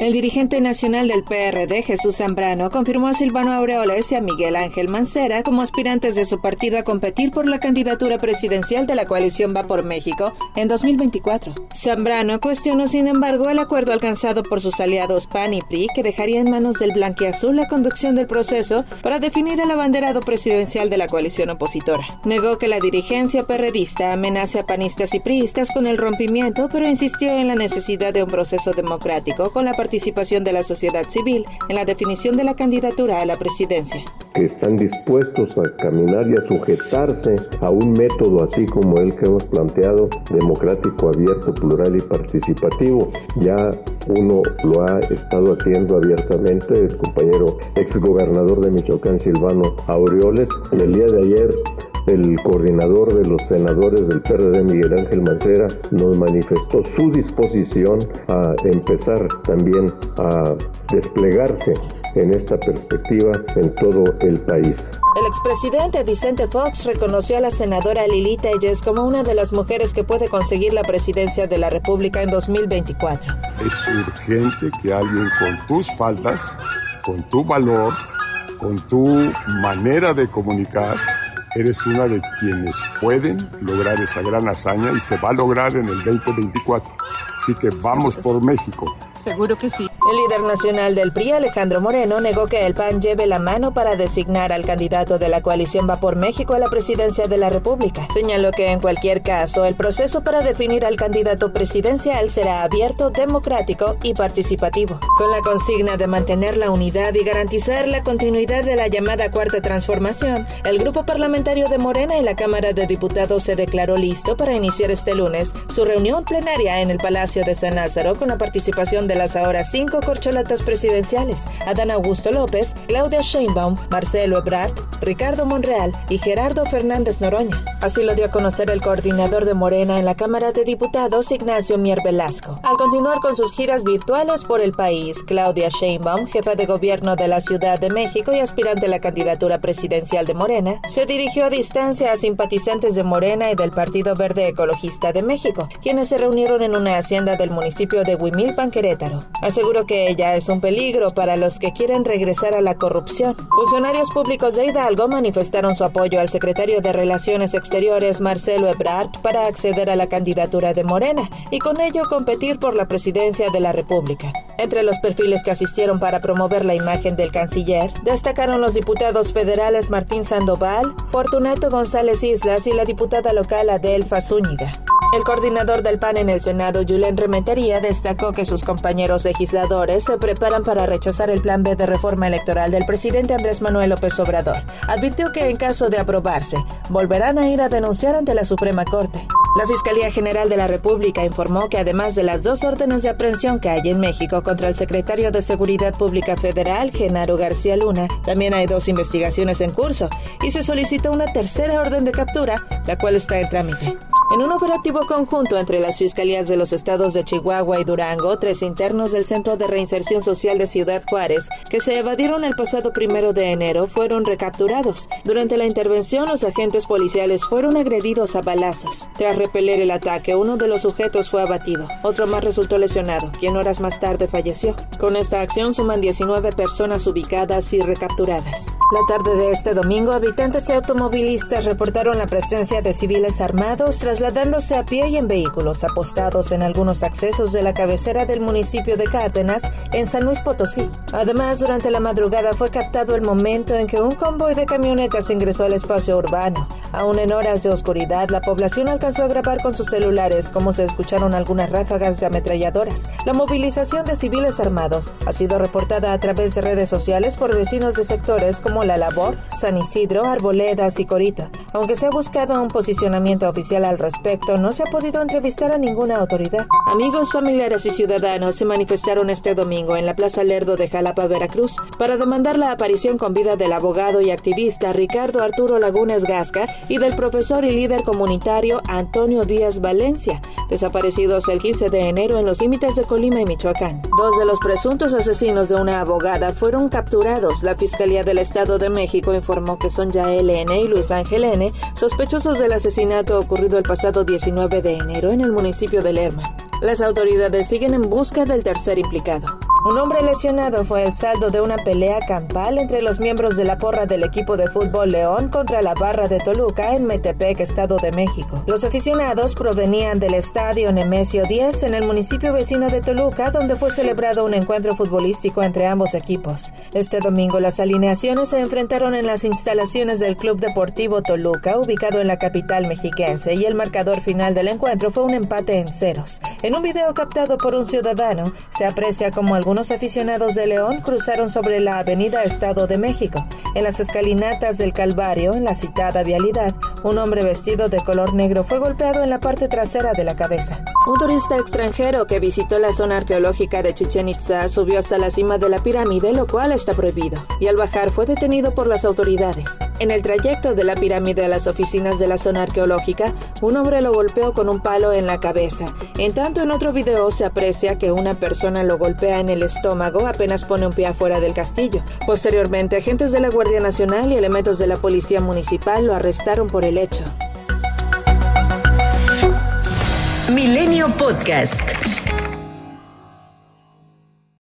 El dirigente nacional del PRD, Jesús Zambrano, confirmó a Silvano Aureoles y a Miguel Ángel Mancera como aspirantes de su partido a competir por la candidatura presidencial de la coalición Va por México en 2024. Zambrano cuestionó, sin embargo, el acuerdo alcanzado por sus aliados PAN y PRI que dejaría en manos del blanquiazul la conducción del proceso para definir el abanderado presidencial de la coalición opositora. Negó que la dirigencia perredista amenace a panistas y priistas con el rompimiento, pero insistió en la necesidad de un proceso democrático con la participación participación de la sociedad civil en la definición de la candidatura a la presidencia. Que están dispuestos a caminar y a sujetarse a un método así como el que hemos planteado, democrático, abierto, plural y participativo. Ya uno lo ha estado haciendo abiertamente, el compañero exgobernador de Michoacán, Silvano Aureoles, y el día de ayer el coordinador de los senadores del PRD, Miguel Ángel Mancera, nos manifestó su disposición a empezar también a desplegarse en esta perspectiva en todo el país. El expresidente Vicente Fox reconoció a la senadora Lili Telles como una de las mujeres que puede conseguir la presidencia de la República en 2024. Es urgente que alguien con tus faltas, con tu valor, con tu manera de comunicar, eres una de quienes pueden lograr esa gran hazaña y se va a lograr en el 2024. Así que vamos por México. Seguro que sí. El líder nacional del PRI, Alejandro Moreno, negó que el PAN lleve la mano para designar al candidato de la coalición Va por México a la presidencia de la República. Señaló que en cualquier caso, el proceso para definir al candidato presidencial será abierto, democrático y participativo, con la consigna de mantener la unidad y garantizar la continuidad de la llamada Cuarta Transformación. El grupo parlamentario de Morena en la Cámara de Diputados se declaró listo para iniciar este lunes su reunión plenaria en el Palacio de San Lázaro con la participación de las ahora cinco corcholatas presidenciales, Adán Augusto López, Claudia Sheinbaum, Marcelo Ebrard, Ricardo Monreal y Gerardo Fernández Noroña. Así lo dio a conocer el coordinador de Morena en la Cámara de Diputados, Ignacio Mier Velasco. Al continuar con sus giras virtuales por el país, Claudia Sheinbaum, jefa de gobierno de la Ciudad de México y aspirante a la candidatura presidencial de Morena, se dirigió a distancia a simpatizantes de Morena y del Partido Verde Ecologista de México, quienes se reunieron en una hacienda del municipio de Huimilpan, Querétaro. Aseguró que ella es un peligro para los que quieren regresar a la corrupción. Funcionarios públicos de Hidalgo manifestaron su apoyo al secretario de Relaciones Exteriores Marcelo Ebrard para acceder a la candidatura de Morena y con ello competir por la presidencia de la República. Entre los perfiles que asistieron para promover la imagen del canciller, destacaron los diputados federales Martín Sandoval, Fortunato González Islas y la diputada local Adelfa Zúñiga. El coordinador del PAN en el Senado, Julen Remetería, destacó que sus compañeros legisladores se preparan para rechazar el plan B de reforma electoral del presidente Andrés Manuel López Obrador. Advirtió que en caso de aprobarse, volverán a ir a denunciar ante la Suprema Corte. La Fiscalía General de la República informó que además de las dos órdenes de aprehensión que hay en México contra el secretario de Seguridad Pública Federal, Genaro García Luna, también hay dos investigaciones en curso y se solicitó una tercera orden de captura, la cual está en trámite. En un operativo conjunto entre las fiscalías de los estados de Chihuahua y Durango, tres internos del Centro de Reinserción Social de Ciudad Juárez, que se evadieron el pasado primero de enero, fueron recapturados. Durante la intervención, los agentes policiales fueron agredidos a balazos. Tras repeler el ataque, uno de los sujetos fue abatido. Otro más resultó lesionado, quien horas más tarde falleció. Con esta acción suman 19 personas ubicadas y recapturadas. La tarde de este domingo, habitantes y automovilistas reportaron la presencia de civiles armados tras trasladándose a pie y en vehículos apostados en algunos accesos de la cabecera del municipio de Cárdenas, en San Luis Potosí. Además, durante la madrugada fue captado el momento en que un convoy de camionetas ingresó al espacio urbano. Aún en horas de oscuridad, la población alcanzó a grabar con sus celulares cómo se escucharon algunas ráfagas de ametralladoras. La movilización de civiles armados ha sido reportada a través de redes sociales por vecinos de sectores como La Labor, San Isidro, Arboledas y Corita, aunque se ha buscado un posicionamiento oficial al respecto, no se ha podido entrevistar a ninguna autoridad. Amigos, familiares y ciudadanos se manifestaron este domingo en la Plaza Lerdo de Jalapa, Veracruz, para demandar la aparición con vida del abogado y activista Ricardo Arturo Lagunes Gasca y del profesor y líder comunitario Antonio Díaz Valencia, desaparecidos el 15 de enero en los límites de Colima y Michoacán. Dos de los presuntos asesinos de una abogada fueron capturados. La Fiscalía del Estado de México informó que son Yael N. y Luis Ángel N., sospechosos del asesinato ocurrido el pasado 19 de enero en el municipio de Lerma. Las autoridades siguen en busca del tercer implicado. Un hombre lesionado fue el saldo de una pelea campal entre los miembros de la porra del equipo de fútbol León contra la barra de Toluca en Metepec, Estado de México. Los aficionados provenían del estadio Nemesio 10 en el municipio vecino de Toluca, donde fue celebrado un encuentro futbolístico entre ambos equipos. Este domingo las alineaciones se enfrentaron en las instalaciones del Club Deportivo Toluca, ubicado en la capital mexiquense, y el marcador final del encuentro fue un empate en ceros. En un video captado por un ciudadano, se aprecia como algunos algunos aficionados de León cruzaron sobre la avenida Estado de México. En las escalinatas del Calvario, en la citada vialidad, un hombre vestido de color negro fue golpeado en la parte trasera de la cabeza. Un turista extranjero que visitó la zona arqueológica de Chichen Itza subió hasta la cima de la pirámide, lo cual está prohibido, y al bajar fue detenido por las autoridades. En el trayecto de la pirámide a las oficinas de la zona arqueológica, un hombre lo golpeó con un palo en la cabeza. En tanto, en otro video se aprecia que una persona lo golpea en el estómago apenas pone un pie afuera del castillo. Posteriormente, agentes de la Guardia Nacional y elementos de la Policía Municipal lo arrestaron por el hecho. Milenio Podcast.